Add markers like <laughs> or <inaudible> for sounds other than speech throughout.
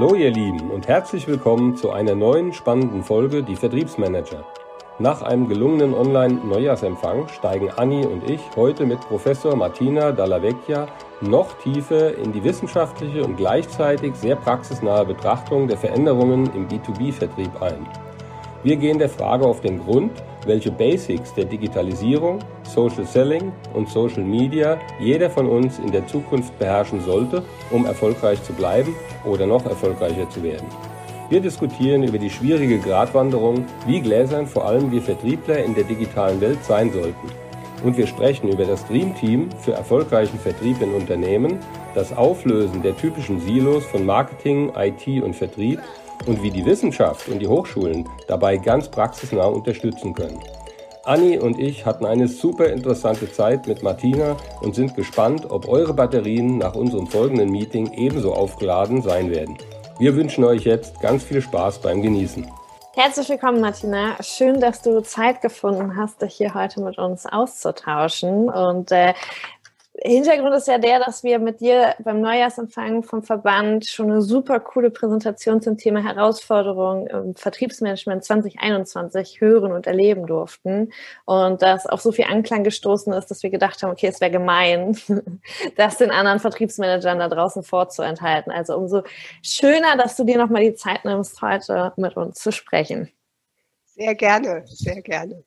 Hallo ihr Lieben und herzlich willkommen zu einer neuen spannenden Folge Die Vertriebsmanager. Nach einem gelungenen Online-Neujahrsempfang steigen Anni und ich heute mit Professor Martina Dallavecchia noch tiefer in die wissenschaftliche und gleichzeitig sehr praxisnahe Betrachtung der Veränderungen im B2B-Vertrieb ein. Wir gehen der Frage auf den Grund, welche Basics der Digitalisierung, Social Selling und Social Media jeder von uns in der Zukunft beherrschen sollte, um erfolgreich zu bleiben oder noch erfolgreicher zu werden. Wir diskutieren über die schwierige Gratwanderung, wie gläsern vor allem wir Vertriebler in der digitalen Welt sein sollten. Und wir sprechen über das Dream Team für erfolgreichen Vertrieb in Unternehmen, das Auflösen der typischen Silos von Marketing, IT und Vertrieb und wie die Wissenschaft und die Hochschulen dabei ganz praxisnah unterstützen können. Anni und ich hatten eine super interessante Zeit mit Martina und sind gespannt, ob eure Batterien nach unserem folgenden Meeting ebenso aufgeladen sein werden. Wir wünschen euch jetzt ganz viel Spaß beim Genießen. Herzlich willkommen, Martina. Schön, dass du Zeit gefunden hast, dich hier heute mit uns auszutauschen. Und äh, Hintergrund ist ja der, dass wir mit dir beim Neujahrsempfang vom Verband schon eine super coole Präsentation zum Thema Herausforderungen im Vertriebsmanagement 2021 hören und erleben durften. Und das auf so viel Anklang gestoßen ist, dass wir gedacht haben, okay, es wäre gemein, <laughs> das den anderen Vertriebsmanagern da draußen vorzuenthalten. Also umso schöner, dass du dir nochmal die Zeit nimmst, heute mit uns zu sprechen. Sehr gerne, sehr gerne.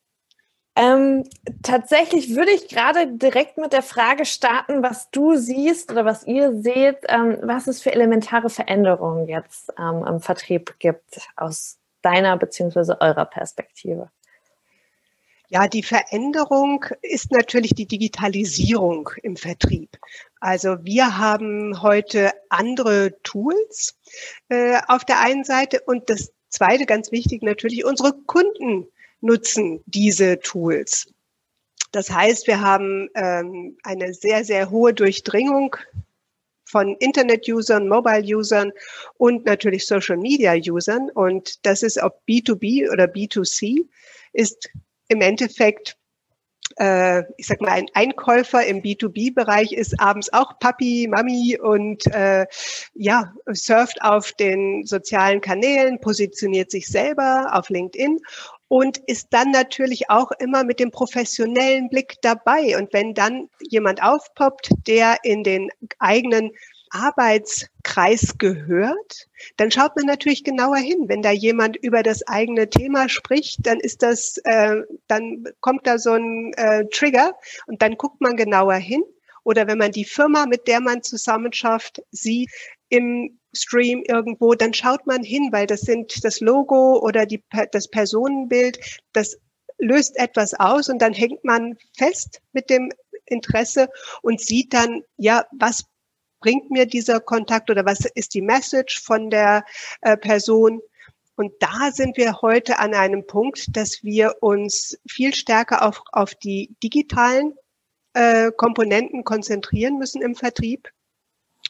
Ähm, tatsächlich würde ich gerade direkt mit der Frage starten, was du siehst oder was ihr seht, ähm, was es für elementare Veränderungen jetzt ähm, im Vertrieb gibt aus deiner bzw. eurer Perspektive. Ja, die Veränderung ist natürlich die Digitalisierung im Vertrieb. Also wir haben heute andere Tools äh, auf der einen Seite und das zweite ganz wichtig natürlich unsere Kunden nutzen diese Tools. Das heißt, wir haben ähm, eine sehr, sehr hohe Durchdringung von Internet-Usern, Mobile-Usern und natürlich Social-Media-Usern. Und das ist ob B2B oder B2C, ist im Endeffekt äh, ich sag mal, ein Einkäufer im B2B-Bereich ist abends auch Papi, Mami und äh, ja, surft auf den sozialen Kanälen, positioniert sich selber auf LinkedIn und ist dann natürlich auch immer mit dem professionellen Blick dabei. Und wenn dann jemand aufpoppt, der in den eigenen Arbeitskreis gehört, dann schaut man natürlich genauer hin. Wenn da jemand über das eigene Thema spricht, dann ist das, äh, dann kommt da so ein äh, Trigger und dann guckt man genauer hin. Oder wenn man die Firma, mit der man zusammen schafft, sieht im Stream irgendwo, dann schaut man hin, weil das sind das Logo oder die, das Personenbild, das löst etwas aus und dann hängt man fest mit dem Interesse und sieht dann, ja, was bringt mir dieser Kontakt oder was ist die Message von der äh, Person? Und da sind wir heute an einem Punkt, dass wir uns viel stärker auf, auf die digitalen äh, Komponenten konzentrieren müssen im Vertrieb.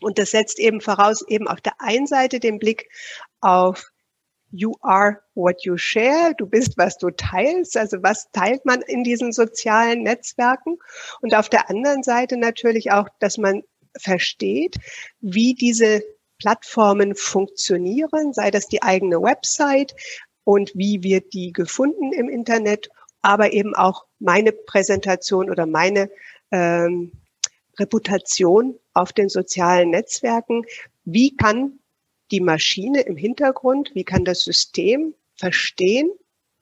Und das setzt eben voraus, eben auf der einen Seite den Blick auf You are what you share. Du bist, was du teilst. Also was teilt man in diesen sozialen Netzwerken? Und auf der anderen Seite natürlich auch, dass man versteht, wie diese Plattformen funktionieren, sei das die eigene Website und wie wird die gefunden im Internet, aber eben auch meine Präsentation oder meine ähm, Reputation auf den sozialen Netzwerken. Wie kann die Maschine im Hintergrund, wie kann das System verstehen,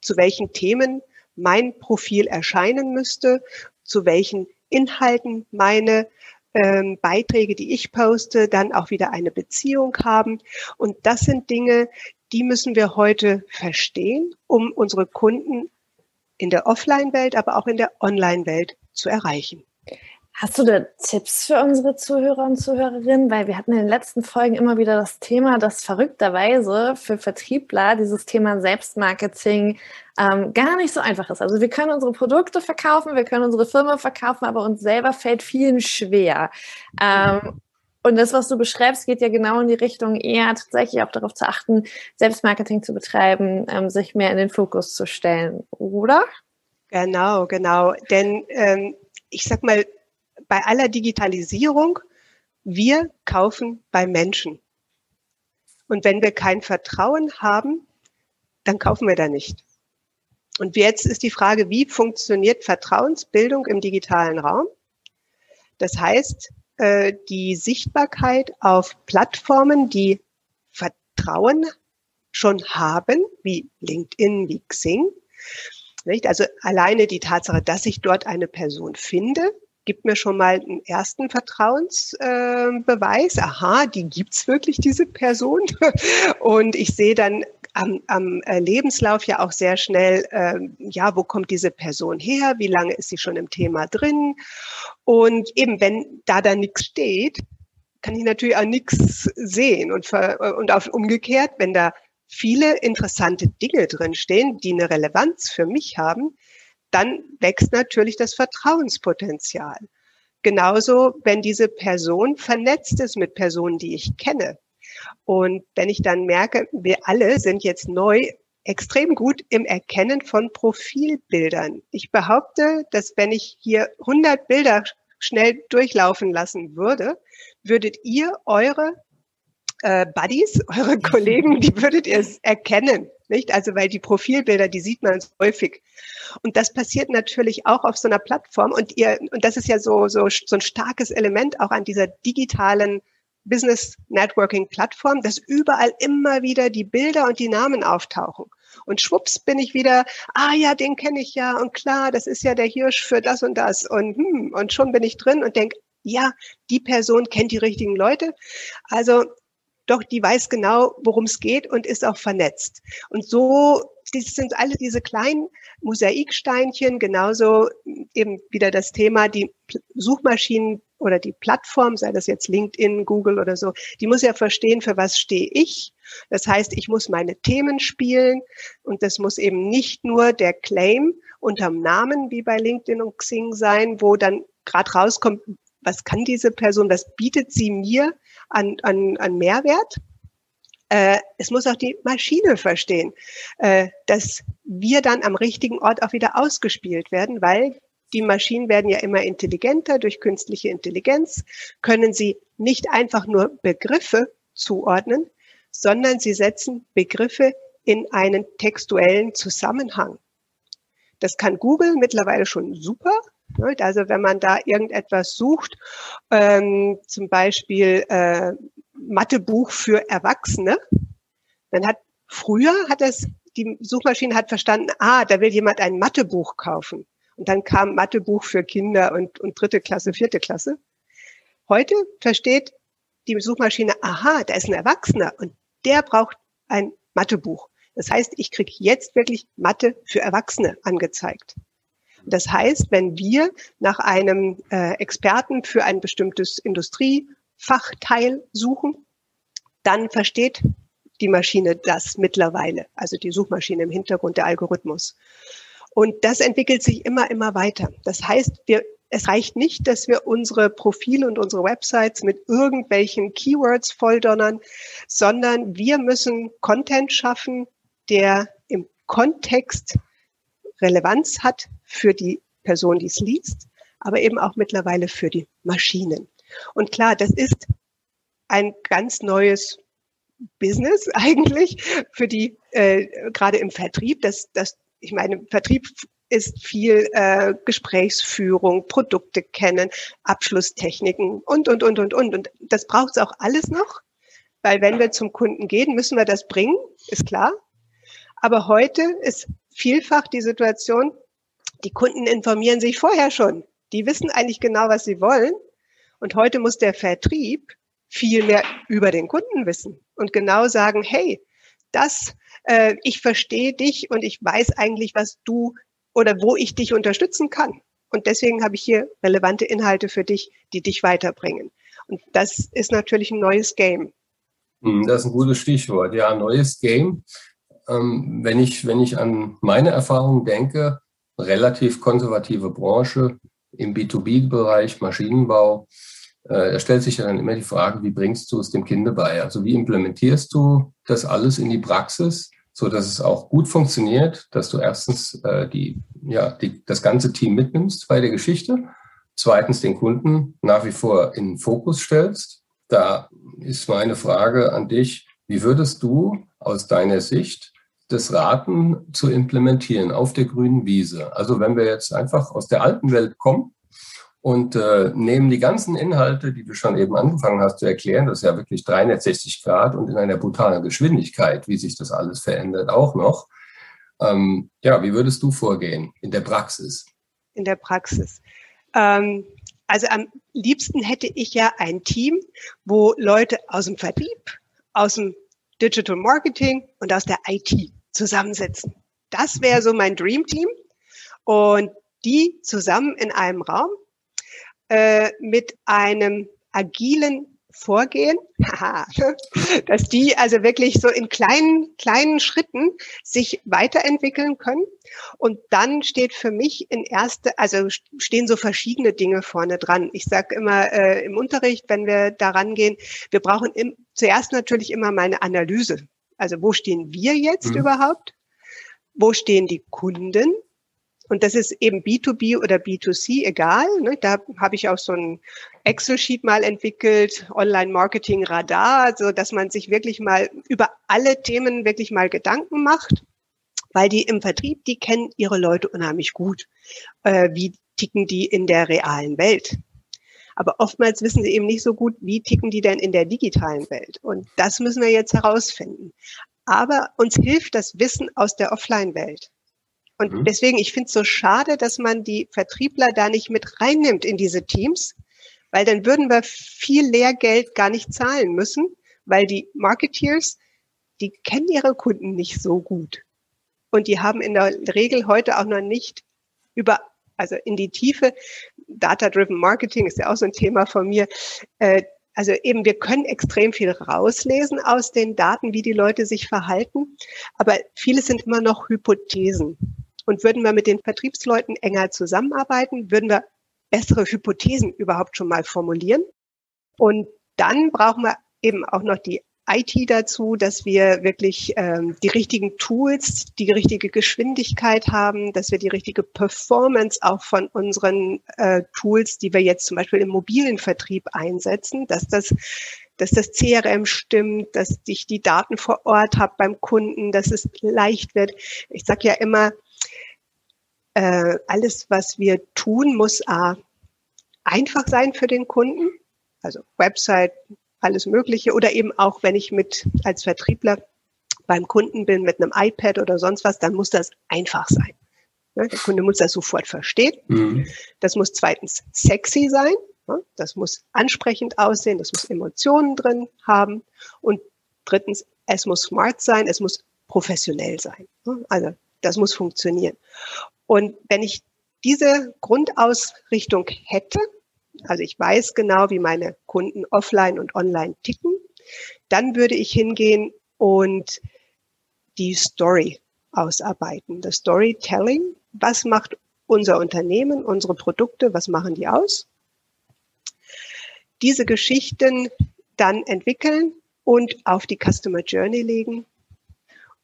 zu welchen Themen mein Profil erscheinen müsste, zu welchen Inhalten meine ähm, Beiträge, die ich poste, dann auch wieder eine Beziehung haben. Und das sind Dinge, die müssen wir heute verstehen, um unsere Kunden in der Offline-Welt, aber auch in der Online-Welt zu erreichen. Hast du da Tipps für unsere Zuhörer und Zuhörerinnen? Weil wir hatten in den letzten Folgen immer wieder das Thema, dass verrückterweise für Vertriebler dieses Thema Selbstmarketing ähm, gar nicht so einfach ist. Also wir können unsere Produkte verkaufen, wir können unsere Firma verkaufen, aber uns selber fällt vielen schwer. Ähm, und das, was du beschreibst, geht ja genau in die Richtung, eher tatsächlich auch darauf zu achten, Selbstmarketing zu betreiben, ähm, sich mehr in den Fokus zu stellen, oder? Genau, genau. Denn ähm, ich sag mal, bei aller Digitalisierung, wir kaufen bei Menschen. Und wenn wir kein Vertrauen haben, dann kaufen wir da nicht. Und jetzt ist die Frage, wie funktioniert Vertrauensbildung im digitalen Raum? Das heißt, äh, die Sichtbarkeit auf Plattformen, die Vertrauen schon haben, wie LinkedIn, wie Xing. Also alleine die Tatsache, dass ich dort eine Person finde, gibt mir schon mal einen ersten Vertrauensbeweis. Äh, Aha, die gibt's wirklich, diese Person. <laughs> Und ich sehe dann am, am äh, Lebenslauf ja auch sehr schnell, äh, ja, wo kommt diese Person her? Wie lange ist sie schon im Thema drin? Und eben, wenn da dann nichts steht, kann ich natürlich auch nichts sehen. Und, und auch umgekehrt, wenn da viele interessante Dinge drinstehen, die eine Relevanz für mich haben, dann wächst natürlich das Vertrauenspotenzial. Genauso, wenn diese Person vernetzt ist mit Personen, die ich kenne. Und wenn ich dann merke, wir alle sind jetzt neu extrem gut im Erkennen von Profilbildern. Ich behaupte, dass wenn ich hier 100 Bilder schnell durchlaufen lassen würde, würdet ihr eure äh, Buddies, <laughs> eure Kollegen, die würdet ihr erkennen, nicht? Also weil die Profilbilder, die sieht man häufig. Und das passiert natürlich auch auf so einer Plattform. Und ihr, und das ist ja so so so ein starkes Element auch an dieser digitalen Business Networking Plattform, dass überall immer wieder die Bilder und die Namen auftauchen. Und schwupps bin ich wieder, ah ja, den kenne ich ja und klar, das ist ja der Hirsch für das und das und hm, und schon bin ich drin und denke, ja, die Person kennt die richtigen Leute. Also doch die weiß genau, worum es geht und ist auch vernetzt. Und so das sind alle diese kleinen Mosaiksteinchen, genauso eben wieder das Thema, die Suchmaschinen oder die Plattform, sei das jetzt LinkedIn, Google oder so, die muss ja verstehen, für was stehe ich. Das heißt, ich muss meine Themen spielen und das muss eben nicht nur der Claim unterm Namen wie bei LinkedIn und Xing sein, wo dann gerade rauskommt, was kann diese Person, was bietet sie mir an, an, an Mehrwert. Äh, es muss auch die Maschine verstehen, äh, dass wir dann am richtigen Ort auch wieder ausgespielt werden, weil die Maschinen werden ja immer intelligenter durch künstliche Intelligenz, können sie nicht einfach nur Begriffe zuordnen, sondern sie setzen Begriffe in einen textuellen Zusammenhang. Das kann Google mittlerweile schon super. Also wenn man da irgendetwas sucht, ähm, zum Beispiel äh, Mathebuch für Erwachsene, dann hat früher hat das die Suchmaschine hat verstanden, ah, da will jemand ein Mathebuch kaufen. Und dann kam Mathebuch für Kinder und, und dritte Klasse, vierte Klasse. Heute versteht die Suchmaschine, aha, da ist ein Erwachsener und der braucht ein Mathebuch. Das heißt, ich kriege jetzt wirklich Mathe für Erwachsene angezeigt. Das heißt, wenn wir nach einem äh, Experten für ein bestimmtes Industriefachteil suchen, dann versteht die Maschine das mittlerweile, also die Suchmaschine im Hintergrund, der Algorithmus. Und das entwickelt sich immer, immer weiter. Das heißt, wir, es reicht nicht, dass wir unsere Profile und unsere Websites mit irgendwelchen Keywords volldonnern, sondern wir müssen Content schaffen, der im Kontext Relevanz hat für die Person, die es liest, aber eben auch mittlerweile für die Maschinen. Und klar, das ist ein ganz neues Business <laughs> eigentlich für die äh, gerade im Vertrieb. Das, das, ich meine, Vertrieb ist viel äh, Gesprächsführung, Produkte kennen, Abschlusstechniken und und und und und und das braucht es auch alles noch, weil wenn wir zum Kunden gehen, müssen wir das bringen, ist klar. Aber heute ist vielfach die Situation, die Kunden informieren sich vorher schon. Die wissen eigentlich genau, was sie wollen. Und heute muss der Vertrieb viel mehr über den Kunden wissen und genau sagen, hey, das, äh, ich verstehe dich und ich weiß eigentlich, was du oder wo ich dich unterstützen kann. Und deswegen habe ich hier relevante Inhalte für dich, die dich weiterbringen. Und das ist natürlich ein neues Game. Hm, das ist ein gutes Stichwort. Ja, neues Game. Ähm, wenn, ich, wenn ich an meine Erfahrungen denke, relativ konservative Branche im B2B-Bereich, Maschinenbau, äh, da stellt sich ja dann immer die Frage, wie bringst du es dem Kind bei? Also wie implementierst du das alles in die Praxis, so dass es auch gut funktioniert, dass du erstens äh, die, ja, die, das ganze Team mitnimmst bei der Geschichte, zweitens den Kunden nach wie vor in den Fokus stellst. Da ist meine Frage an dich, Wie würdest du aus deiner Sicht das Raten zu implementieren auf der grünen Wiese? Also wenn wir jetzt einfach aus der alten Welt kommen und äh, nehmen die ganzen Inhalte, die du schon eben angefangen hast zu erklären, das ist ja wirklich 360 Grad und in einer brutalen Geschwindigkeit, wie sich das alles verändert, auch noch. Ähm, ja, wie würdest du vorgehen in der Praxis? In der Praxis. Ähm, also am liebsten hätte ich ja ein Team, wo Leute aus dem Vertrieb, aus dem Digital Marketing und aus der IT zusammensitzen. Das wäre so mein Dream Team. Und die zusammen in einem Raum äh, mit einem agilen Vorgehen, <laughs> dass die also wirklich so in kleinen, kleinen Schritten sich weiterentwickeln können. Und dann steht für mich in erste, also stehen so verschiedene Dinge vorne dran. Ich sage immer äh, im Unterricht, wenn wir daran gehen, wir brauchen im, zuerst natürlich immer meine Analyse. Also wo stehen wir jetzt mhm. überhaupt? Wo stehen die Kunden? Und das ist eben B2B oder B2C, egal. Ne? Da habe ich auch so ein Excel-Sheet mal entwickelt, Online-Marketing-Radar, so dass man sich wirklich mal über alle Themen wirklich mal Gedanken macht, weil die im Vertrieb, die kennen ihre Leute unheimlich gut. Äh, wie ticken die in der realen Welt? Aber oftmals wissen sie eben nicht so gut, wie ticken die denn in der digitalen Welt. Und das müssen wir jetzt herausfinden. Aber uns hilft das Wissen aus der Offline-Welt. Und mhm. deswegen, ich finde es so schade, dass man die Vertriebler da nicht mit reinnimmt in diese Teams, weil dann würden wir viel Lehrgeld gar nicht zahlen müssen, weil die Marketeers, die kennen ihre Kunden nicht so gut. Und die haben in der Regel heute auch noch nicht über, also in die Tiefe, Data-Driven Marketing ist ja auch so ein Thema von mir, äh, also eben, wir können extrem viel rauslesen aus den Daten, wie die Leute sich verhalten, aber viele sind immer noch Hypothesen. Und würden wir mit den Vertriebsleuten enger zusammenarbeiten, würden wir bessere Hypothesen überhaupt schon mal formulieren. Und dann brauchen wir eben auch noch die IT dazu, dass wir wirklich ähm, die richtigen Tools, die richtige Geschwindigkeit haben, dass wir die richtige Performance auch von unseren äh, Tools, die wir jetzt zum Beispiel im mobilen Vertrieb einsetzen, dass das dass das CRM stimmt, dass ich die Daten vor Ort habe beim Kunden, dass es leicht wird. Ich sage ja immer, äh, alles, was wir tun, muss A, einfach sein für den Kunden, also Website, alles Mögliche, oder eben auch, wenn ich mit als Vertriebler beim Kunden bin mit einem iPad oder sonst was, dann muss das einfach sein. Ne? Der Kunde muss das sofort verstehen. Mhm. Das muss zweitens sexy sein. Ne? Das muss ansprechend aussehen. Das muss Emotionen drin haben. Und drittens, es muss smart sein. Es muss professionell sein. Ne? Also das muss funktionieren. Und wenn ich diese Grundausrichtung hätte, also ich weiß genau, wie meine Kunden offline und online ticken, dann würde ich hingehen und die Story ausarbeiten. Das Storytelling, was macht unser Unternehmen, unsere Produkte, was machen die aus? Diese Geschichten dann entwickeln und auf die Customer Journey legen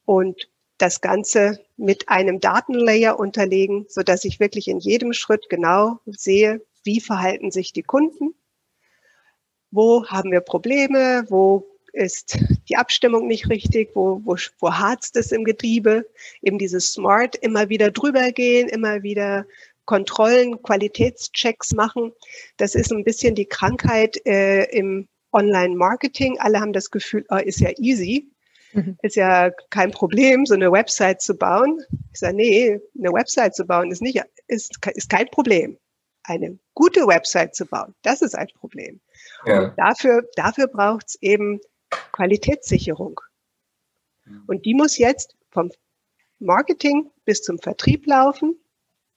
und das Ganze mit einem Datenlayer unterlegen, so dass ich wirklich in jedem Schritt genau sehe, wie verhalten sich die Kunden, wo haben wir Probleme, wo ist die Abstimmung nicht richtig, wo, wo, wo harzt es im Getriebe, eben dieses Smart, immer wieder drüber gehen, immer wieder Kontrollen, Qualitätschecks machen. Das ist ein bisschen die Krankheit äh, im Online-Marketing. Alle haben das Gefühl, oh, ist ja easy. Mhm. Ist ja kein Problem, so eine Website zu bauen. Ich sage, nee, eine Website zu bauen ist nicht, ist, ist kein Problem. Eine gute Website zu bauen, das ist ein Problem. Ja. Und dafür, dafür braucht es eben Qualitätssicherung. Und die muss jetzt vom Marketing bis zum Vertrieb laufen.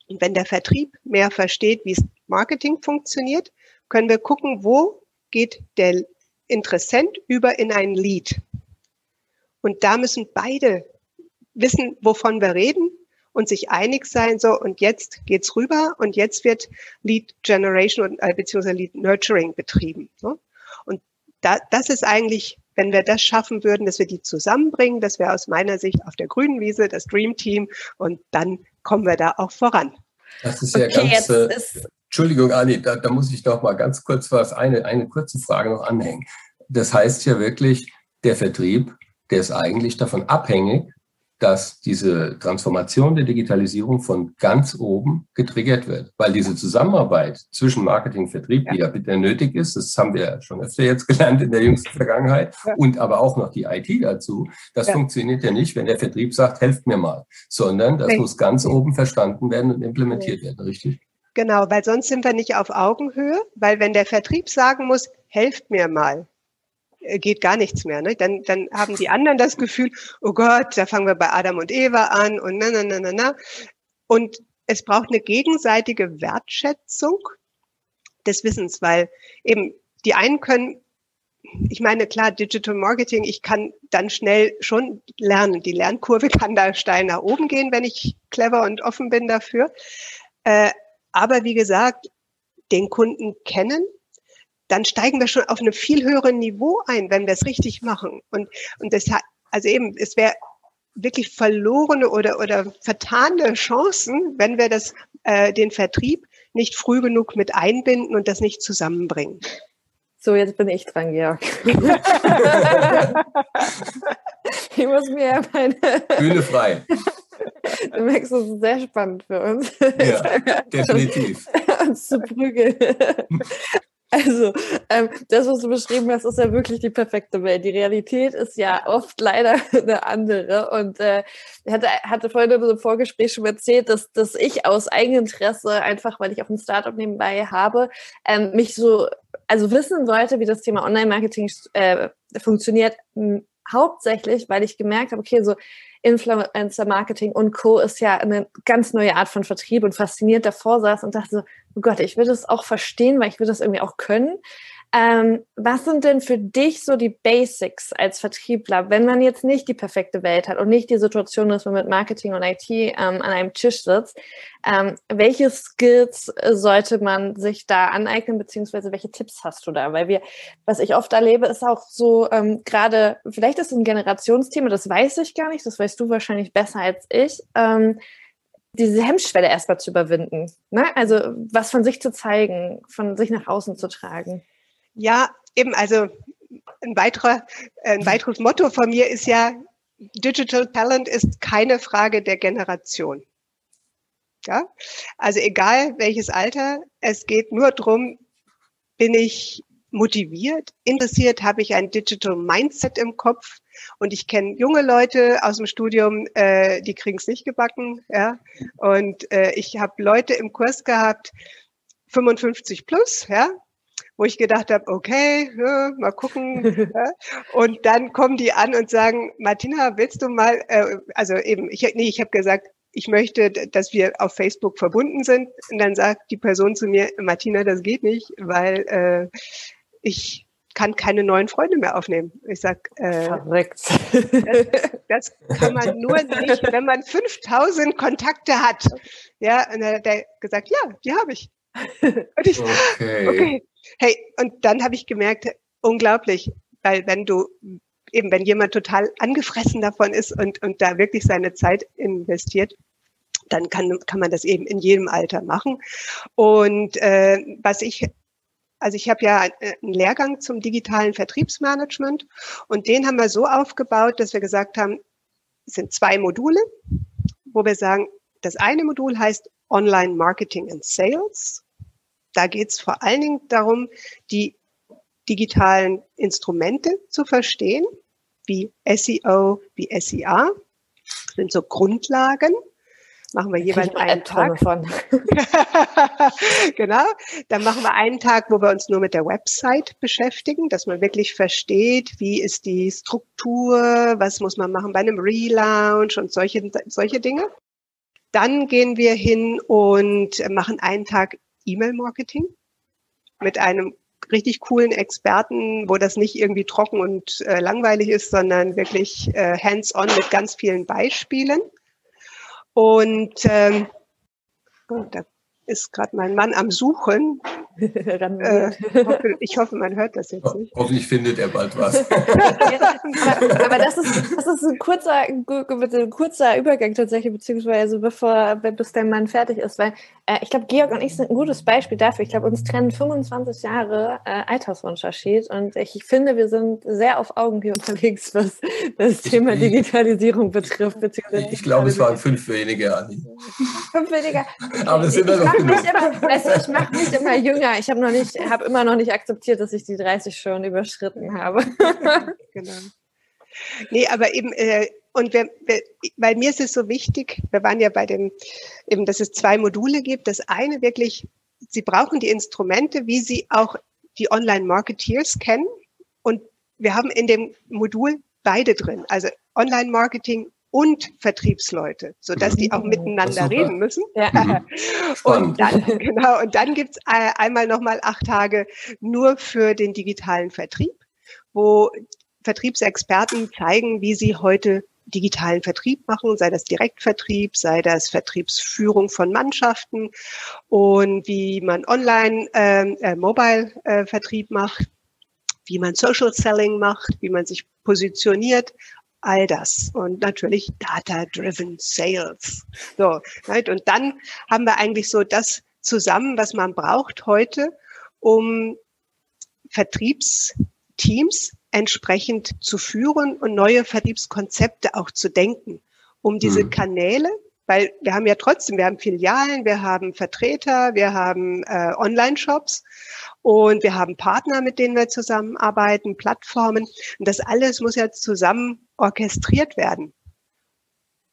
Und wenn der Vertrieb mehr versteht, wie Marketing funktioniert, können wir gucken, wo geht der Interessent über in ein Lead. Und da müssen beide wissen, wovon wir reden und sich einig sein, so, und jetzt geht's rüber und jetzt wird Lead Generation und, äh, beziehungsweise Lead Nurturing betrieben. So. Und da, das ist eigentlich, wenn wir das schaffen würden, dass wir die zusammenbringen, das wäre aus meiner Sicht auf der grünen Wiese das Dream Team und dann kommen wir da auch voran. Das ist ja okay, ganz, äh, Entschuldigung, Anni, da, da muss ich noch mal ganz kurz was, eine, eine kurze Frage noch anhängen. Das heißt ja wirklich, der Vertrieb der ist eigentlich davon abhängig, dass diese Transformation der Digitalisierung von ganz oben getriggert wird, weil diese Zusammenarbeit zwischen Marketing und Vertrieb, ja. die ja bitte nötig ist, das haben wir schon öfter jetzt gelernt in der jüngsten Vergangenheit, ja. und aber auch noch die IT dazu, das ja. funktioniert ja nicht, wenn der Vertrieb sagt, helft mir mal, sondern das okay. muss ganz oben verstanden werden und implementiert werden, richtig? Genau, weil sonst sind wir nicht auf Augenhöhe, weil wenn der Vertrieb sagen muss, helft mir mal, geht gar nichts mehr. Ne? Dann, dann haben die anderen das Gefühl, oh Gott, da fangen wir bei Adam und Eva an und na, na, na, na, na. Und es braucht eine gegenseitige Wertschätzung des Wissens, weil eben die einen können, ich meine, klar, Digital Marketing, ich kann dann schnell schon lernen. Die Lernkurve <laughs> kann da steil nach oben gehen, wenn ich clever und offen bin dafür. Äh, aber wie gesagt, den Kunden kennen, dann steigen wir schon auf einem viel höheren Niveau ein, wenn wir es richtig machen. Und, und das hat, also eben, es wäre wirklich verlorene oder, oder vertane Chancen, wenn wir das, äh, den Vertrieb nicht früh genug mit einbinden und das nicht zusammenbringen. So, jetzt bin ich dran, Georg. <laughs> ich muss mir meine... Bühne frei. Du merkst, das ist sehr spannend für uns. Ja, definitiv. <laughs> uns zu prügeln. Also, ähm, das, was du beschrieben hast, ist ja wirklich die perfekte Welt. Die Realität ist ja oft leider <laughs> eine andere. Und äh, ich hatte, hatte vorhin in einem Vorgespräch schon erzählt, dass, dass ich aus Eigeninteresse, einfach weil ich auch ein Startup nebenbei habe, ähm, mich so, also wissen wollte, wie das Thema Online-Marketing äh, funktioniert, hauptsächlich, weil ich gemerkt habe, okay, so Influencer Marketing und Co. ist ja eine ganz neue Art von Vertrieb und fasziniert davor saß und dachte so, oh Gott, ich würde es auch verstehen, weil ich würde das irgendwie auch können. Ähm, was sind denn für dich so die Basics als Vertriebler, wenn man jetzt nicht die perfekte Welt hat und nicht die Situation, dass man mit Marketing und IT ähm, an einem Tisch sitzt? Ähm, welche Skills sollte man sich da aneignen, beziehungsweise welche Tipps hast du da? Weil wir, was ich oft erlebe, ist auch so ähm, gerade, vielleicht ist es ein Generationsthema, das weiß ich gar nicht, das weißt du wahrscheinlich besser als ich. Ähm, diese Hemmschwelle erstmal zu überwinden. Ne? Also was von sich zu zeigen, von sich nach außen zu tragen. Ja, eben, also ein, weiterer, ein weiteres Motto von mir ist ja, Digital Talent ist keine Frage der Generation. Ja, also egal welches Alter, es geht nur darum, bin ich motiviert, interessiert, habe ich ein Digital Mindset im Kopf und ich kenne junge Leute aus dem Studium, äh, die kriegen es nicht gebacken, ja. Und äh, ich habe Leute im Kurs gehabt, 55 plus, ja, wo ich gedacht habe, okay, ja, mal gucken. ja. <laughs> Und dann kommen die an und sagen, Martina, willst du mal, äh, also eben, ich, nee, ich habe gesagt, ich möchte, dass wir auf Facebook verbunden sind. Und dann sagt die Person zu mir, Martina, das geht nicht, weil äh, ich kann keine neuen Freunde mehr aufnehmen. Ich sag, äh, Verrückt. Das, <laughs> das kann man nur nicht, wenn man 5000 Kontakte hat. Ja, und dann hat er gesagt, ja, die habe ich. Und ich, okay. okay. Hey, und dann habe ich gemerkt, unglaublich, weil wenn du eben, wenn jemand total angefressen davon ist und, und da wirklich seine Zeit investiert, dann kann, kann man das eben in jedem Alter machen. Und äh, was ich also ich habe ja einen Lehrgang zum digitalen Vertriebsmanagement und den haben wir so aufgebaut, dass wir gesagt haben, es sind zwei Module, wo wir sagen, das eine Modul heißt Online Marketing and Sales da geht es vor allen Dingen darum, die digitalen Instrumente zu verstehen, wie SEO, wie SEA. Das sind so Grundlagen. Machen wir jeweils einen Tag. Von. <laughs> genau. Dann machen wir einen Tag, wo wir uns nur mit der Website beschäftigen, dass man wirklich versteht, wie ist die Struktur, was muss man machen bei einem Relaunch und solche, solche Dinge. Dann gehen wir hin und machen einen Tag E-Mail-Marketing mit einem richtig coolen Experten, wo das nicht irgendwie trocken und äh, langweilig ist, sondern wirklich äh, hands-on mit ganz vielen Beispielen. Und ähm, oh, da ist gerade mein Mann am Suchen. <laughs> äh, hoffe, ich hoffe, man hört das jetzt nicht. Hoffentlich findet er bald was. <laughs> aber, das ist, das ist ein kurzer, ein kurzer Übergang tatsächlich, beziehungsweise bevor, bis der Mann fertig ist, weil äh, ich glaube, Georg und ich sind ein gutes Beispiel dafür. Ich glaube, uns trennen 25 Jahre äh, Altersunterschied und ich, ich, finde, wir sind sehr auf Augenhöhe <laughs> unterwegs, was das Thema Digitalisierung betrifft. Beziehungsweise ich glaube, es waren fünf weniger, Anni. <laughs> Fünf weniger. <laughs> Aber es sind ich, mache mich, immer, also ich mach mich immer jünger. Ich habe noch nicht, habe immer noch nicht akzeptiert, dass ich die 30 schon überschritten habe. genau. Nee, aber eben, äh, und wir, wir, weil mir ist es so wichtig, wir waren ja bei dem, eben, dass es zwei Module gibt. Das eine wirklich, Sie brauchen die Instrumente, wie Sie auch die Online-Marketeers kennen. Und wir haben in dem Modul beide drin, also Online-Marketing und Vertriebsleute, so dass die auch mhm. miteinander reden müssen. Ja. <laughs> Und dann, genau, und dann gibt's äh, einmal nochmal acht Tage nur für den digitalen Vertrieb, wo Vertriebsexperten zeigen, wie sie heute digitalen Vertrieb machen, sei das Direktvertrieb, sei das Vertriebsführung von Mannschaften und wie man online ähm, äh, Mobile äh, Vertrieb macht, wie man Social Selling macht, wie man sich positioniert all das und natürlich Data-Driven Sales. So, right? und dann haben wir eigentlich so das zusammen, was man braucht heute, um Vertriebsteams entsprechend zu führen und neue Vertriebskonzepte auch zu denken, um diese mhm. Kanäle, weil wir haben ja trotzdem, wir haben Filialen, wir haben Vertreter, wir haben äh, Online-Shops und wir haben Partner, mit denen wir zusammenarbeiten, Plattformen. Und das alles muss ja zusammen orchestriert werden.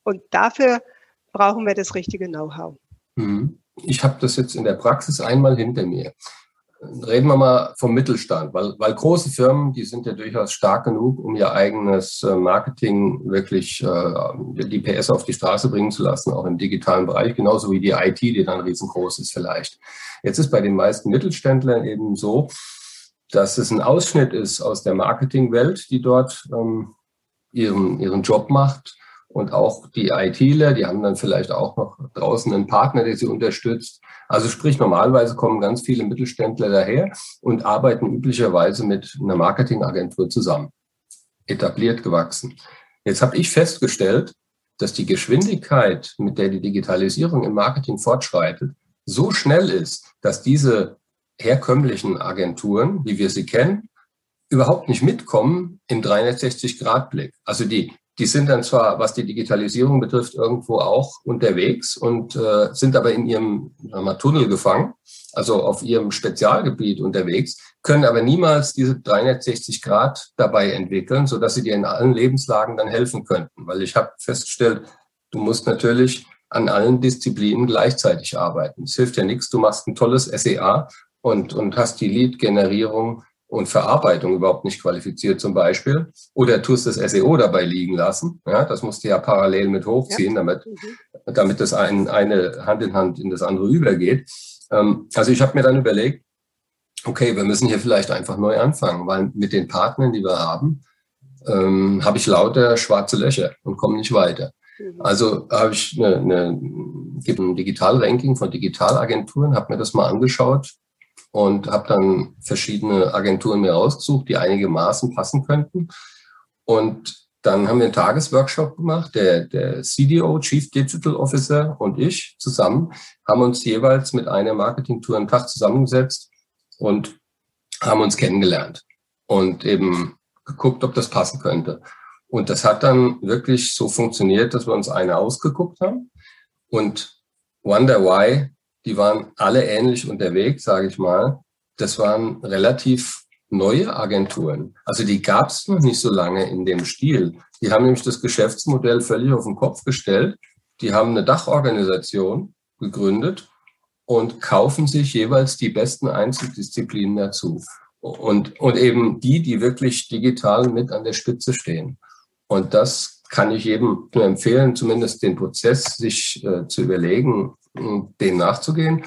Und dafür brauchen wir das richtige Know-how. Mhm. Ich habe das jetzt in der Praxis einmal hinter mir. Reden wir mal vom Mittelstand, weil, weil große Firmen, die sind ja durchaus stark genug, um ihr eigenes äh, Marketing wirklich äh, die PS auf die Straße bringen zu lassen, auch im digitalen Bereich, genauso wie die IT, die dann riesengroß ist vielleicht. Jetzt ist bei den meisten Mittelständlern eben so, dass es ein Ausschnitt ist aus der Marketingwelt, die dort ähm, ihren, ihren Job macht. Und auch die ITler, die haben dann vielleicht auch noch draußen einen Partner, der sie unterstützt. Also sprich, normalerweise kommen ganz viele Mittelständler daher und arbeiten üblicherweise mit einer Marketingagentur zusammen. Etabliert gewachsen. Jetzt habe ich festgestellt, dass die Geschwindigkeit, mit der die Digitalisierung im Marketing fortschreitet, so schnell ist, dass diese herkömmlichen Agenturen, wie wir sie kennen, überhaupt nicht mitkommen im 360-Grad-Blick. Also die, die sind dann zwar, was die Digitalisierung betrifft, irgendwo auch unterwegs und äh, sind aber in ihrem mal, Tunnel gefangen, also auf ihrem Spezialgebiet unterwegs, können aber niemals diese 360 Grad dabei entwickeln, so dass sie dir in allen Lebenslagen dann helfen könnten. Weil ich habe festgestellt, du musst natürlich an allen Disziplinen gleichzeitig arbeiten. Es hilft ja nichts, du machst ein tolles SEA und, und hast die Lead-Generierung und Verarbeitung überhaupt nicht qualifiziert zum Beispiel oder tust das SEO dabei liegen lassen. Ja, das musst du ja parallel mit hochziehen, ja. damit, mhm. damit das ein, eine Hand in Hand in das andere übergeht. Ähm, also ich habe mir dann überlegt, okay, wir müssen hier vielleicht einfach neu anfangen, weil mit den Partnern, die wir haben, ähm, habe ich lauter schwarze Löcher und komme nicht weiter. Mhm. Also habe ich eine, eine, gibt ein Digitalranking von Digitalagenturen, habe mir das mal angeschaut, und habe dann verschiedene Agenturen mir rausgesucht, die einigermaßen passen könnten. Und dann haben wir einen Tagesworkshop gemacht. Der, der CDO, Chief Digital Officer und ich zusammen haben uns jeweils mit einer Marketingtour einen Tag zusammengesetzt und haben uns kennengelernt und eben geguckt, ob das passen könnte. Und das hat dann wirklich so funktioniert, dass wir uns eine ausgeguckt haben. Und Wonder Why die waren alle ähnlich unterwegs, sage ich mal. Das waren relativ neue Agenturen. Also die gab es noch nicht so lange in dem Stil. Die haben nämlich das Geschäftsmodell völlig auf den Kopf gestellt. Die haben eine Dachorganisation gegründet und kaufen sich jeweils die besten Einzeldisziplinen dazu. Und, und eben die, die wirklich digital mit an der Spitze stehen. Und das kann ich jedem nur empfehlen, zumindest den Prozess sich äh, zu überlegen, dem nachzugehen.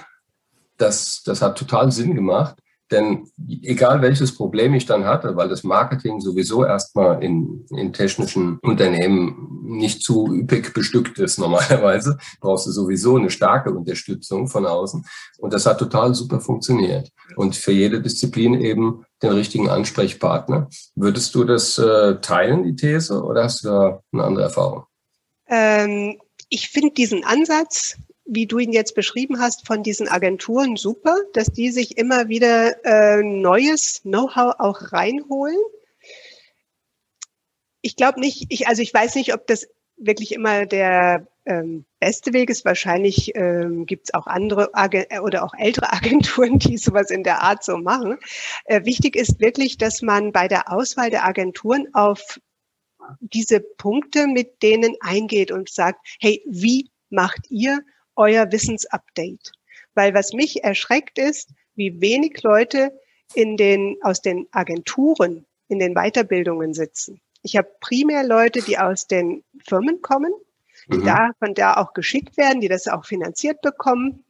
Das, das hat total Sinn gemacht. Denn egal welches Problem ich dann hatte, weil das Marketing sowieso erstmal in, in technischen Unternehmen nicht zu üppig bestückt ist normalerweise, brauchst du sowieso eine starke Unterstützung von außen. Und das hat total super funktioniert. Und für jede Disziplin eben den richtigen Ansprechpartner. Würdest du das äh, teilen, die These, oder hast du da eine andere Erfahrung? Ähm, ich finde diesen Ansatz wie du ihn jetzt beschrieben hast, von diesen Agenturen super, dass die sich immer wieder äh, neues Know-how auch reinholen. Ich glaube nicht, ich, also ich weiß nicht, ob das wirklich immer der ähm, beste Weg ist. Wahrscheinlich ähm, gibt es auch andere Agen oder auch ältere <laughs> Agenturen, die sowas in der Art so machen. Äh, wichtig ist wirklich, dass man bei der Auswahl der Agenturen auf diese Punkte mit denen eingeht und sagt, hey, wie macht ihr euer Wissensupdate. Weil was mich erschreckt ist, wie wenig Leute in den, aus den Agenturen in den Weiterbildungen sitzen. Ich habe primär Leute, die aus den Firmen kommen, die mhm. da von da auch geschickt werden, die das auch finanziert bekommen.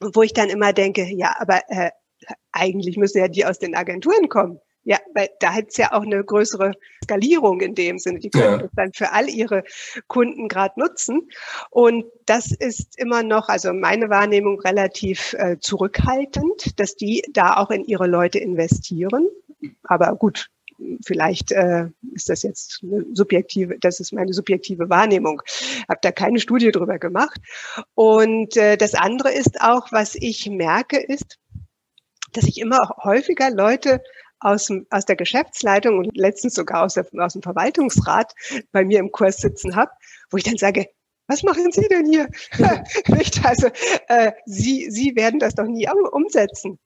Und wo ich dann immer denke, ja, aber äh, eigentlich müssen ja die aus den Agenturen kommen. Ja, weil da hat es ja auch eine größere Skalierung in dem Sinne. Die können ja. das dann für all ihre Kunden gerade nutzen. Und das ist immer noch, also meine Wahrnehmung relativ äh, zurückhaltend, dass die da auch in ihre Leute investieren. Aber gut, vielleicht äh, ist das jetzt eine subjektive, das ist meine subjektive Wahrnehmung. Habe da keine Studie drüber gemacht. Und äh, das andere ist auch, was ich merke, ist, dass ich immer häufiger Leute aus, dem, aus der Geschäftsleitung und letztens sogar aus, der, aus dem Verwaltungsrat bei mir im Kurs sitzen habe, wo ich dann sage, was machen Sie denn hier? <laughs> <laughs> Nicht? Also äh, Sie, Sie werden das doch nie umsetzen.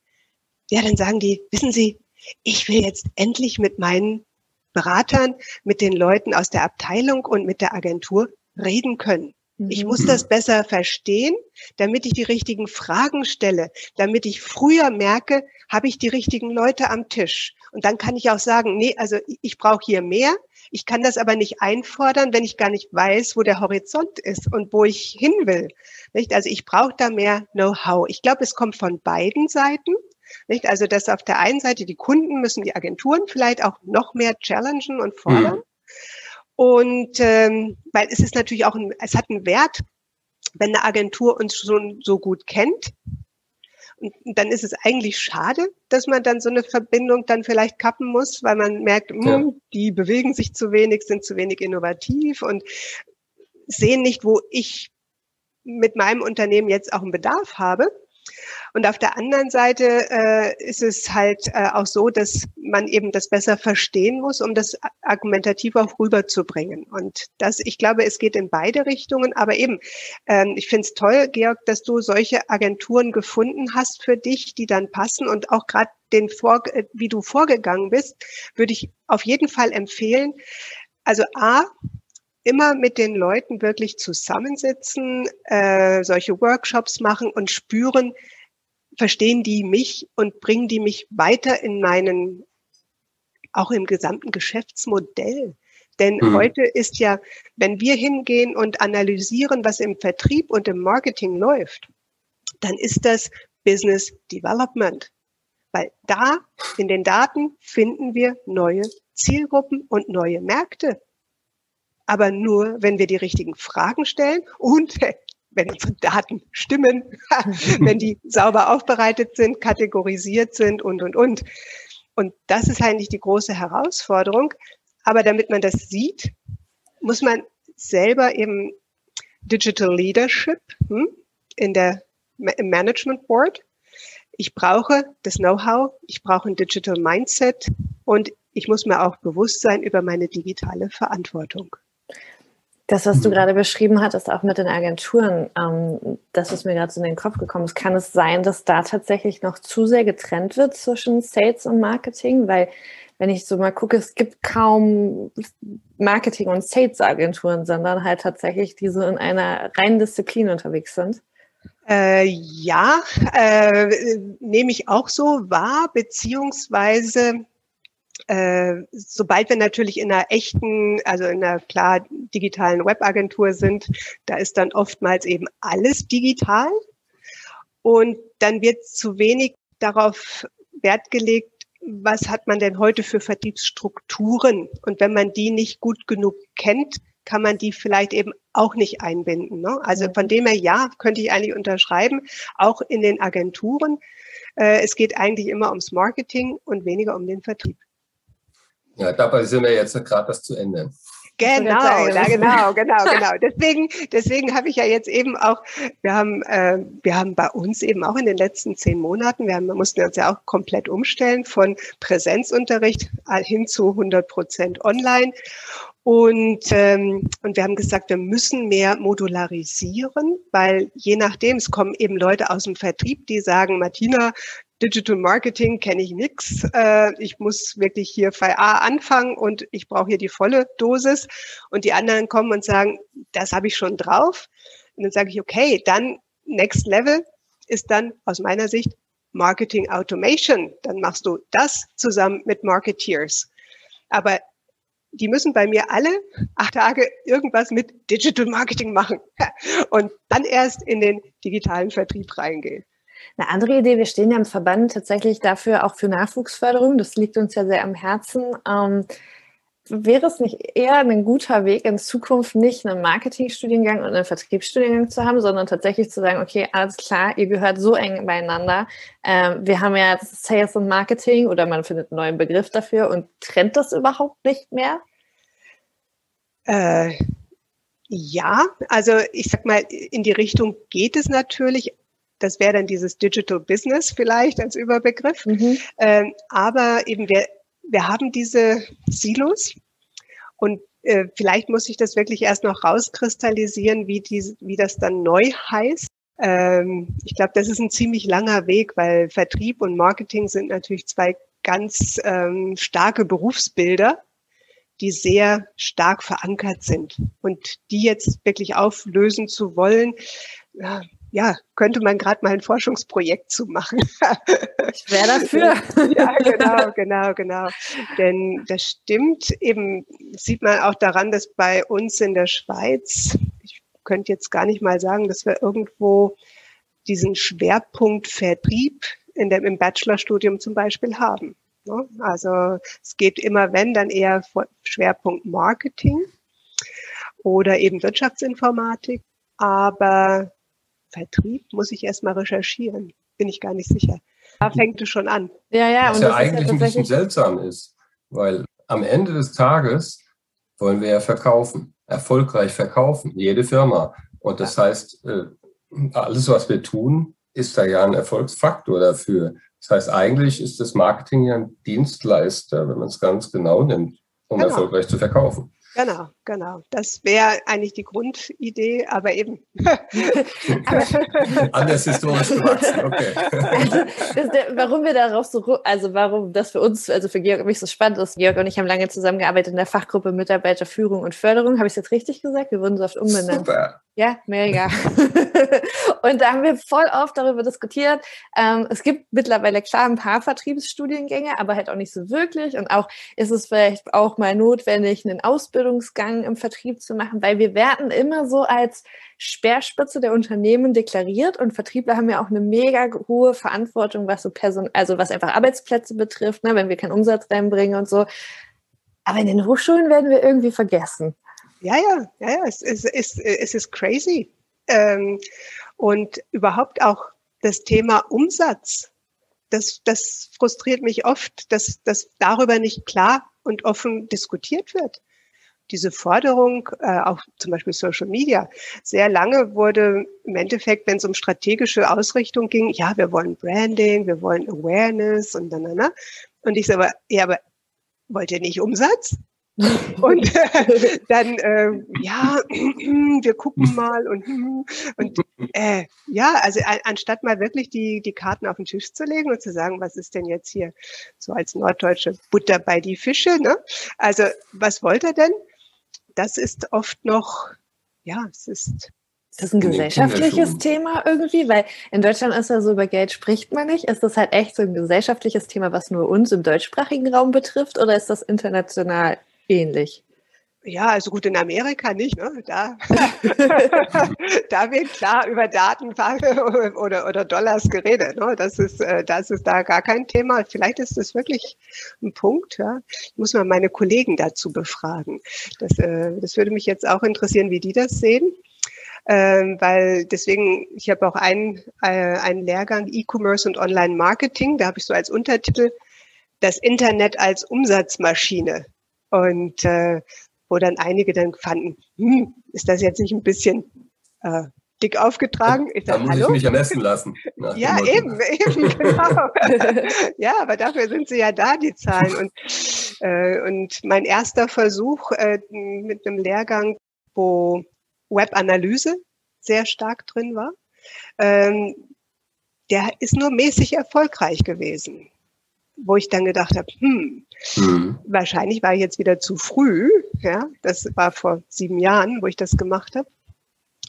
Ja, dann sagen die, wissen Sie, ich will jetzt endlich mit meinen Beratern, mit den Leuten aus der Abteilung und mit der Agentur reden können. Ich muss mhm. das besser verstehen, damit ich die richtigen Fragen stelle, damit ich früher merke, habe ich die richtigen Leute am Tisch. Und dann kann ich auch sagen, nee, also ich brauche hier mehr. Ich kann das aber nicht einfordern, wenn ich gar nicht weiß, wo der Horizont ist und wo ich hin will. Nicht? Also ich brauche da mehr Know-how. Ich glaube, es kommt von beiden Seiten. Nicht? Also dass auf der einen Seite die Kunden müssen die Agenturen vielleicht auch noch mehr challengen und fordern. Mhm. Und ähm, weil es ist natürlich auch, ein, es hat einen Wert, wenn eine Agentur uns schon so gut kennt. Und dann ist es eigentlich schade, dass man dann so eine Verbindung dann vielleicht kappen muss, weil man merkt, mh, ja. Hm, die bewegen sich zu wenig, sind zu wenig innovativ und sehen nicht, wo ich mit meinem Unternehmen jetzt auch einen Bedarf habe. Und auf der anderen Seite äh, ist es halt äh, auch so, dass man eben das besser verstehen muss, um das argumentativ auch rüberzubringen. Und das, ich glaube, es geht in beide Richtungen. Aber eben, ähm, ich finde es toll, Georg, dass du solche Agenturen gefunden hast für dich, die dann passen und auch gerade den vor, äh, wie du vorgegangen bist, würde ich auf jeden Fall empfehlen. Also A, immer mit den Leuten wirklich zusammensitzen, äh, solche Workshops machen und spüren, verstehen die mich und bringen die mich weiter in meinen, auch im gesamten Geschäftsmodell. Denn mhm. heute ist ja, wenn wir hingehen und analysieren, was im Vertrieb und im Marketing läuft, dann ist das Business Development. Weil da in den Daten finden wir neue Zielgruppen und neue Märkte. Aber nur, wenn wir die richtigen Fragen stellen und wenn unsere Daten stimmen, <laughs> wenn die sauber aufbereitet sind, kategorisiert sind und, und, und. Und das ist eigentlich die große Herausforderung. Aber damit man das sieht, muss man selber eben Digital Leadership hm, in der, im Management Board. Ich brauche das Know-how, ich brauche ein Digital Mindset und ich muss mir auch bewusst sein über meine digitale Verantwortung. Das, was du mhm. gerade beschrieben hattest, auch mit den Agenturen, ähm, das ist mir gerade so in den Kopf gekommen. Es kann es sein, dass da tatsächlich noch zu sehr getrennt wird zwischen Sales und Marketing, weil wenn ich so mal gucke, es gibt kaum Marketing- und Sales-Agenturen, sondern halt tatsächlich die so in einer reinen Disziplin unterwegs sind. Äh, ja, äh, nehme ich auch so wahr, beziehungsweise äh, sobald wir natürlich in einer echten, also in einer klar digitalen Webagentur sind, da ist dann oftmals eben alles digital und dann wird zu wenig darauf Wert gelegt, was hat man denn heute für Vertriebsstrukturen? Und wenn man die nicht gut genug kennt, kann man die vielleicht eben auch nicht einbinden. Ne? Also von dem her, ja, könnte ich eigentlich unterschreiben, auch in den Agenturen. Äh, es geht eigentlich immer ums Marketing und weniger um den Vertrieb. Ja, dabei sind wir jetzt gerade das zu Ende. Genau, ja, genau, genau, genau. Deswegen, deswegen habe ich ja jetzt eben auch, wir haben, äh, wir haben bei uns eben auch in den letzten zehn Monaten, wir, haben, wir mussten uns ja auch komplett umstellen von Präsenzunterricht hin zu 100 Prozent online. Und, ähm, und wir haben gesagt, wir müssen mehr modularisieren, weil je nachdem, es kommen eben Leute aus dem Vertrieb, die sagen, Martina, Digital Marketing kenne ich nix. Äh, ich muss wirklich hier VA anfangen und ich brauche hier die volle Dosis. Und die anderen kommen und sagen, das habe ich schon drauf. Und dann sage ich, okay, dann Next Level ist dann aus meiner Sicht Marketing Automation. Dann machst du das zusammen mit Marketeers. Aber die müssen bei mir alle acht Tage irgendwas mit Digital Marketing machen <laughs> und dann erst in den digitalen Vertrieb reingehen. Eine andere Idee, wir stehen ja im Verband tatsächlich dafür auch für Nachwuchsförderung. Das liegt uns ja sehr am Herzen. Ähm, wäre es nicht eher ein guter Weg in Zukunft, nicht einen Marketingstudiengang und einen Vertriebsstudiengang zu haben, sondern tatsächlich zu sagen, okay, alles klar, ihr gehört so eng beieinander. Ähm, wir haben ja Sales und Marketing oder man findet einen neuen Begriff dafür und trennt das überhaupt nicht mehr? Äh, ja, also ich sag mal, in die Richtung geht es natürlich, das wäre dann dieses Digital Business vielleicht als Überbegriff. Mhm. Ähm, aber eben wir, wir haben diese Silos und äh, vielleicht muss ich das wirklich erst noch rauskristallisieren, wie, die, wie das dann neu heißt. Ähm, ich glaube, das ist ein ziemlich langer Weg, weil Vertrieb und Marketing sind natürlich zwei ganz ähm, starke Berufsbilder, die sehr stark verankert sind. Und die jetzt wirklich auflösen zu wollen, ja, ja, könnte man gerade mal ein Forschungsprojekt zu machen. ich wäre dafür. <laughs> ja, genau, genau, genau. Denn das stimmt eben, sieht man auch daran, dass bei uns in der Schweiz, ich könnte jetzt gar nicht mal sagen, dass wir irgendwo diesen Schwerpunkt Vertrieb in dem, im Bachelorstudium zum Beispiel haben. Ne? Also es geht immer, wenn, dann eher Schwerpunkt Marketing oder eben Wirtschaftsinformatik. Aber Vertrieb muss ich erstmal recherchieren. Bin ich gar nicht sicher. Da fängt es schon an. Ja, ja. Was und ja eigentlich ja ein bisschen seltsam ist, weil am Ende des Tages wollen wir ja verkaufen, erfolgreich verkaufen, jede Firma. Und das heißt, äh, alles, was wir tun, ist da ja ein Erfolgsfaktor dafür. Das heißt, eigentlich ist das Marketing ja ein Dienstleister, wenn man es ganz genau nimmt, um genau. erfolgreich zu verkaufen. Genau, genau. Das wäre eigentlich die Grundidee, aber eben. <laughs> Anders historisch gewachsen, okay. Also, warum wir darauf so, also warum das für uns, also für Georg und mich so spannend ist, Georg und ich haben lange zusammengearbeitet in der Fachgruppe Mitarbeiterführung und Förderung. Habe ich es jetzt richtig gesagt? Wir wurden so oft umbenannt. Super. Ja, mega. <laughs> und da haben wir voll oft darüber diskutiert. Ähm, es gibt mittlerweile klar ein paar Vertriebsstudiengänge, aber halt auch nicht so wirklich. Und auch ist es vielleicht auch mal notwendig, einen Ausbildungsgang im Vertrieb zu machen, weil wir werden immer so als Speerspitze der Unternehmen deklariert und Vertriebler haben ja auch eine mega hohe Verantwortung, was so Person, also was einfach Arbeitsplätze betrifft, ne, wenn wir keinen Umsatz reinbringen und so. Aber in den Hochschulen werden wir irgendwie vergessen. Ja, ja, ja, ja, es, es, es, es ist crazy. Ähm, und überhaupt auch das Thema Umsatz, das, das frustriert mich oft, dass, dass darüber nicht klar und offen diskutiert wird. Diese Forderung, äh, auch zum Beispiel Social Media, sehr lange wurde im Endeffekt, wenn es um strategische Ausrichtung ging, ja, wir wollen Branding, wir wollen Awareness und dann, dann, dann. Und ich sage, ja, aber wollt ihr nicht Umsatz? <laughs> und äh, dann, äh, ja, <clears throat> wir gucken mal und, <laughs> und äh, ja, also anstatt mal wirklich die, die Karten auf den Tisch zu legen und zu sagen, was ist denn jetzt hier so als Norddeutsche Butter bei die Fische, ne? Also, was wollt ihr denn? Das ist oft noch, ja, es ist ist das ein gesellschaftliches Thema irgendwie? Weil in Deutschland ist ja so, über Geld spricht man nicht. Ist das halt echt so ein gesellschaftliches Thema, was nur uns im deutschsprachigen Raum betrifft? Oder ist das international ähnlich? Ja, also gut, in Amerika nicht, ne? Da, <laughs> da wird klar über Daten <laughs> oder, oder Dollars geredet. Ne? Das ist, äh, das ist da gar kein Thema. Vielleicht ist das wirklich ein Punkt, ja. Ich muss mal meine Kollegen dazu befragen. Das, äh, das würde mich jetzt auch interessieren, wie die das sehen. Ähm, weil deswegen, ich habe auch einen, äh, einen Lehrgang E-Commerce und Online-Marketing, da habe ich so als Untertitel das Internet als Umsatzmaschine. Und äh, wo dann einige dann fanden, hm, ist das jetzt nicht ein bisschen äh, dick aufgetragen? Ich da muss Hallo? ich mich ermessen lassen. Ja, eben, <laughs> eben, genau. <laughs> ja, aber dafür sind sie ja da, die Zahlen. Und, äh, und mein erster Versuch äh, mit einem Lehrgang, wo Webanalyse sehr stark drin war, ähm, der ist nur mäßig erfolgreich gewesen wo ich dann gedacht habe, hm, mhm. wahrscheinlich war ich jetzt wieder zu früh. Ja, das war vor sieben Jahren, wo ich das gemacht habe.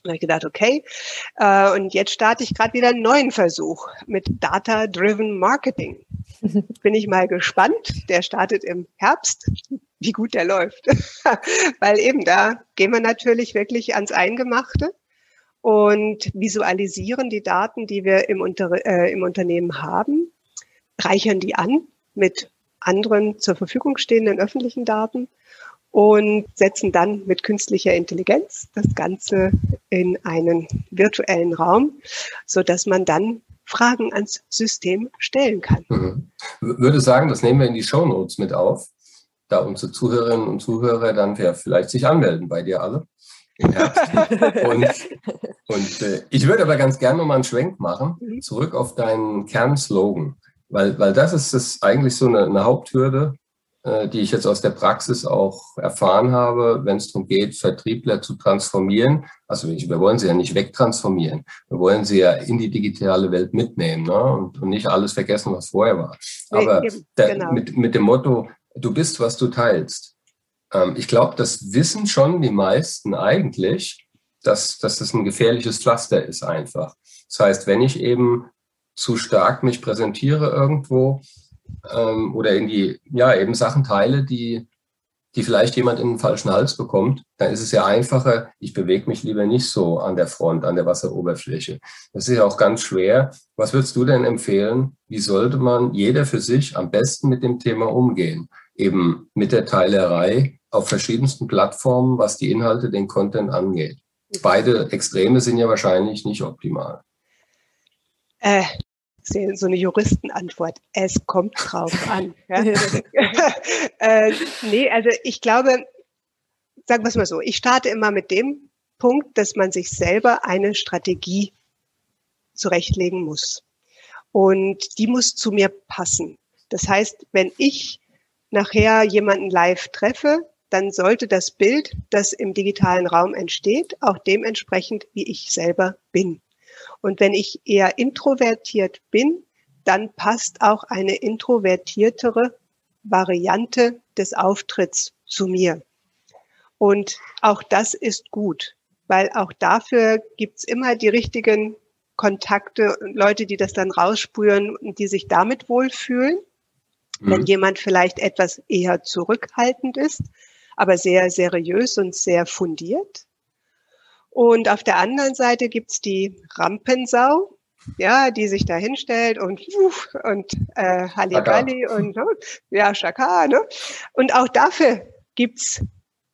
Und ich gedacht, okay, äh, und jetzt starte ich gerade wieder einen neuen Versuch mit Data-Driven Marketing. <laughs> Bin ich mal gespannt. Der startet im Herbst, wie gut der läuft. <laughs> Weil eben da gehen wir natürlich wirklich ans Eingemachte und visualisieren die Daten, die wir im, Unter äh, im Unternehmen haben reichern die an mit anderen zur Verfügung stehenden öffentlichen Daten und setzen dann mit künstlicher Intelligenz das Ganze in einen virtuellen Raum, so dass man dann Fragen ans System stellen kann. Mhm. Würde sagen, das nehmen wir in die Show Notes mit auf, da unsere Zuhörerinnen und Zuhörer dann vielleicht sich anmelden bei dir alle im Herbst. <laughs> und, und äh, ich würde aber ganz gerne nochmal einen Schwenk machen, mhm. zurück auf deinen Kernslogan. Weil, weil das ist das eigentlich so eine, eine Haupthürde, äh, die ich jetzt aus der Praxis auch erfahren habe, wenn es darum geht, Vertriebler zu transformieren. Also wir wollen sie ja nicht wegtransformieren. Wir wollen sie ja in die digitale Welt mitnehmen ne? und, und nicht alles vergessen, was vorher war. Aber nee, der, genau. mit, mit dem Motto, du bist, was du teilst. Ähm, ich glaube, das wissen schon die meisten eigentlich, dass, dass das ein gefährliches Pflaster ist einfach. Das heißt, wenn ich eben zu stark mich präsentiere irgendwo ähm, oder in die, ja, eben Sachen teile, die, die vielleicht jemand in den falschen Hals bekommt, dann ist es ja einfacher, ich bewege mich lieber nicht so an der Front, an der Wasseroberfläche. Das ist ja auch ganz schwer. Was würdest du denn empfehlen? Wie sollte man jeder für sich am besten mit dem Thema umgehen? Eben mit der Teilerei auf verschiedensten Plattformen, was die Inhalte, den Content angeht. Beide Extreme sind ja wahrscheinlich nicht optimal. Äh, so eine Juristenantwort. Es kommt drauf an. <laughs> Ja? äh, nee, also ich glaube, sagen wir es mal so, ich starte immer mit dem Punkt, dass man sich selber eine Strategie zurechtlegen muss. Und die muss zu mir passen. Das heißt, wenn ich nachher jemanden live treffe, dann sollte das Bild, das im digitalen Raum entsteht, auch dementsprechend, wie ich selber bin. Und wenn ich eher introvertiert bin, dann passt auch eine introvertiertere Variante des Auftritts zu mir. Und auch das ist gut, weil auch dafür gibt's immer die richtigen Kontakte, Leute, die das dann rausspüren und die sich damit wohlfühlen. Mhm. Wenn jemand vielleicht etwas eher zurückhaltend ist, aber sehr seriös und sehr fundiert, und auf der anderen Seite gibt's die Rampensau, ja, die sich da hinstellt und und äh, Halligalli und ne, ja, Schaka, ne? Und auch dafür gibt's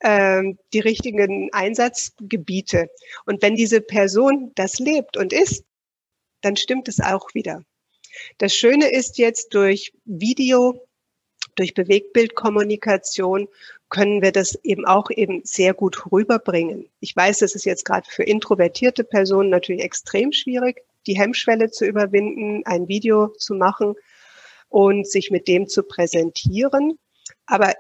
ähm, die richtigen Einsatzgebiete. Und wenn diese Person das lebt und ist, dann stimmt es auch wieder. Das Schöne ist jetzt durch Video, durch Bewegtbildkommunikation können wir das eben auch eben sehr gut rüberbringen. Ich weiß, das ist jetzt gerade für introvertierte Personen natürlich extrem schwierig, die Hemmschwelle zu überwinden, ein Video zu machen und sich mit dem zu präsentieren. Aber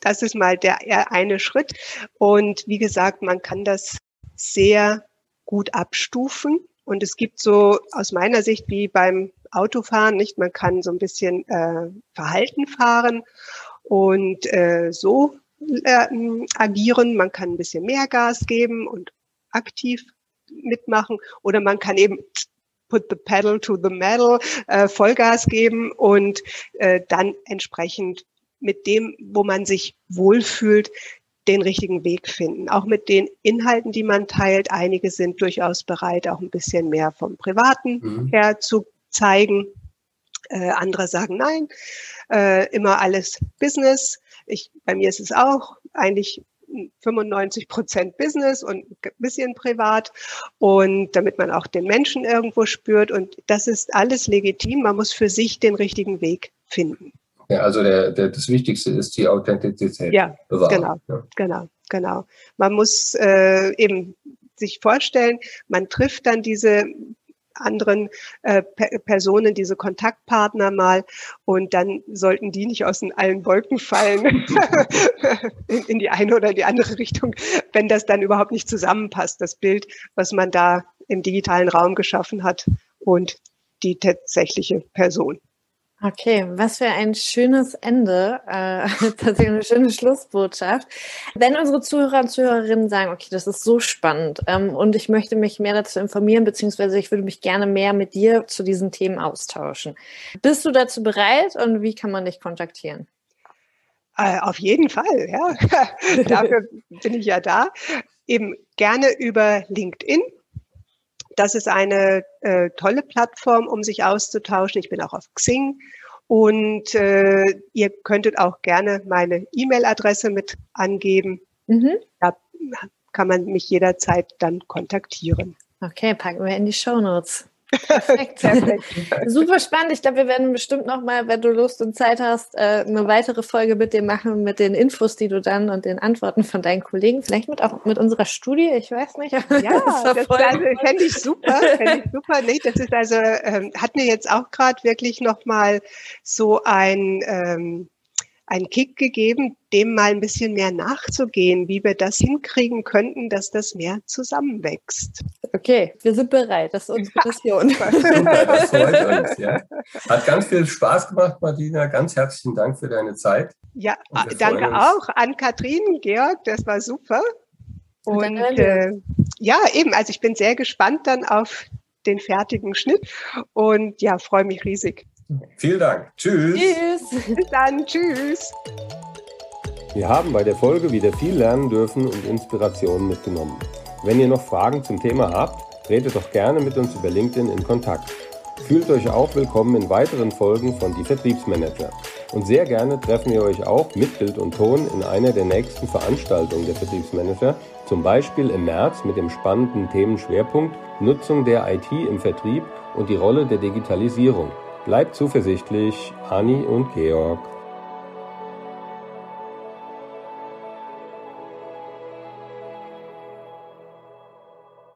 das ist mal der eine Schritt. Und wie gesagt, man kann das sehr gut abstufen. Und es gibt so aus meiner Sicht wie beim Autofahren, nicht? Man kann so ein bisschen äh, Verhalten fahren und äh, so äh, agieren. Man kann ein bisschen mehr Gas geben und aktiv mitmachen oder man kann eben put the pedal to the metal, äh, Vollgas geben und äh, dann entsprechend mit dem, wo man sich wohlfühlt, den richtigen Weg finden. Auch mit den Inhalten, die man teilt. Einige sind durchaus bereit, auch ein bisschen mehr vom Privaten mhm. her zu zeigen. Äh, andere sagen nein, äh, immer alles Business. Ich, bei mir ist es auch eigentlich 95 Prozent Business und ein bisschen privat und damit man auch den Menschen irgendwo spürt und das ist alles legitim. Man muss für sich den richtigen Weg finden. Ja, also der, der, das Wichtigste ist die Authentizität. Ja, bewahren. genau, ja. genau, genau. Man muss äh, eben sich vorstellen, man trifft dann diese anderen äh, Personen, diese Kontaktpartner mal und dann sollten die nicht aus allen Wolken fallen <laughs> in, in die eine oder die andere Richtung, wenn das dann überhaupt nicht zusammenpasst, das Bild, was man da im digitalen Raum geschaffen hat und die tatsächliche Person. Okay, was für ein schönes Ende, äh, <laughs> tatsächlich eine schöne Schlussbotschaft. Wenn unsere Zuhörer und Zuhörerinnen sagen, okay, das ist so spannend ähm, und ich möchte mich mehr dazu informieren, beziehungsweise ich würde mich gerne mehr mit dir zu diesen Themen austauschen. Bist du dazu bereit und wie kann man dich kontaktieren? Äh, auf jeden Fall, ja. <laughs> Dafür bin ich ja da. Eben gerne über LinkedIn das ist eine äh, tolle Plattform, um sich auszutauschen. Ich bin auch auf Xing und äh, ihr könntet auch gerne meine E-Mail-Adresse mit angeben. Mhm. Da kann man mich jederzeit dann kontaktieren. Okay, packen wir in die Show Notes. Perfekt. <laughs> Perfekt. Super spannend. Ich glaube, wir werden bestimmt noch mal, wenn du Lust und Zeit hast, äh, eine weitere Folge mit dir machen, mit den Infos, die du dann und den Antworten von deinen Kollegen, vielleicht mit auch mit unserer Studie, ich weiß nicht. Ja, <laughs> das, das also, fände ich super, fände ich super. Nee, das ist also, ähm, hat mir jetzt auch gerade wirklich noch mal so ein ähm, einen Kick gegeben, dem mal ein bisschen mehr nachzugehen, wie wir das hinkriegen könnten, dass das mehr zusammenwächst. Okay, wir sind bereit. Das ist unsere Mission. <laughs> Super, das freut uns. Ja. Hat ganz viel Spaß gemacht, Martina. Ganz herzlichen Dank für deine Zeit. Ja, danke auch an Kathrin, Georg. Das war super. Und äh, ja, eben, also ich bin sehr gespannt dann auf den fertigen Schnitt und ja, freue mich riesig. Vielen Dank. Tschüss. Tschüss. Bis dann. Tschüss. Wir haben bei der Folge wieder viel lernen dürfen und Inspirationen mitgenommen. Wenn ihr noch Fragen zum Thema habt, tretet doch gerne mit uns über LinkedIn in Kontakt. Fühlt euch auch willkommen in weiteren Folgen von Die Vertriebsmanager. Und sehr gerne treffen wir euch auch mit Bild und Ton in einer der nächsten Veranstaltungen der Vertriebsmanager, zum Beispiel im März mit dem spannenden Themenschwerpunkt Nutzung der IT im Vertrieb und die Rolle der Digitalisierung. Bleibt zuversichtlich, Anni und Georg.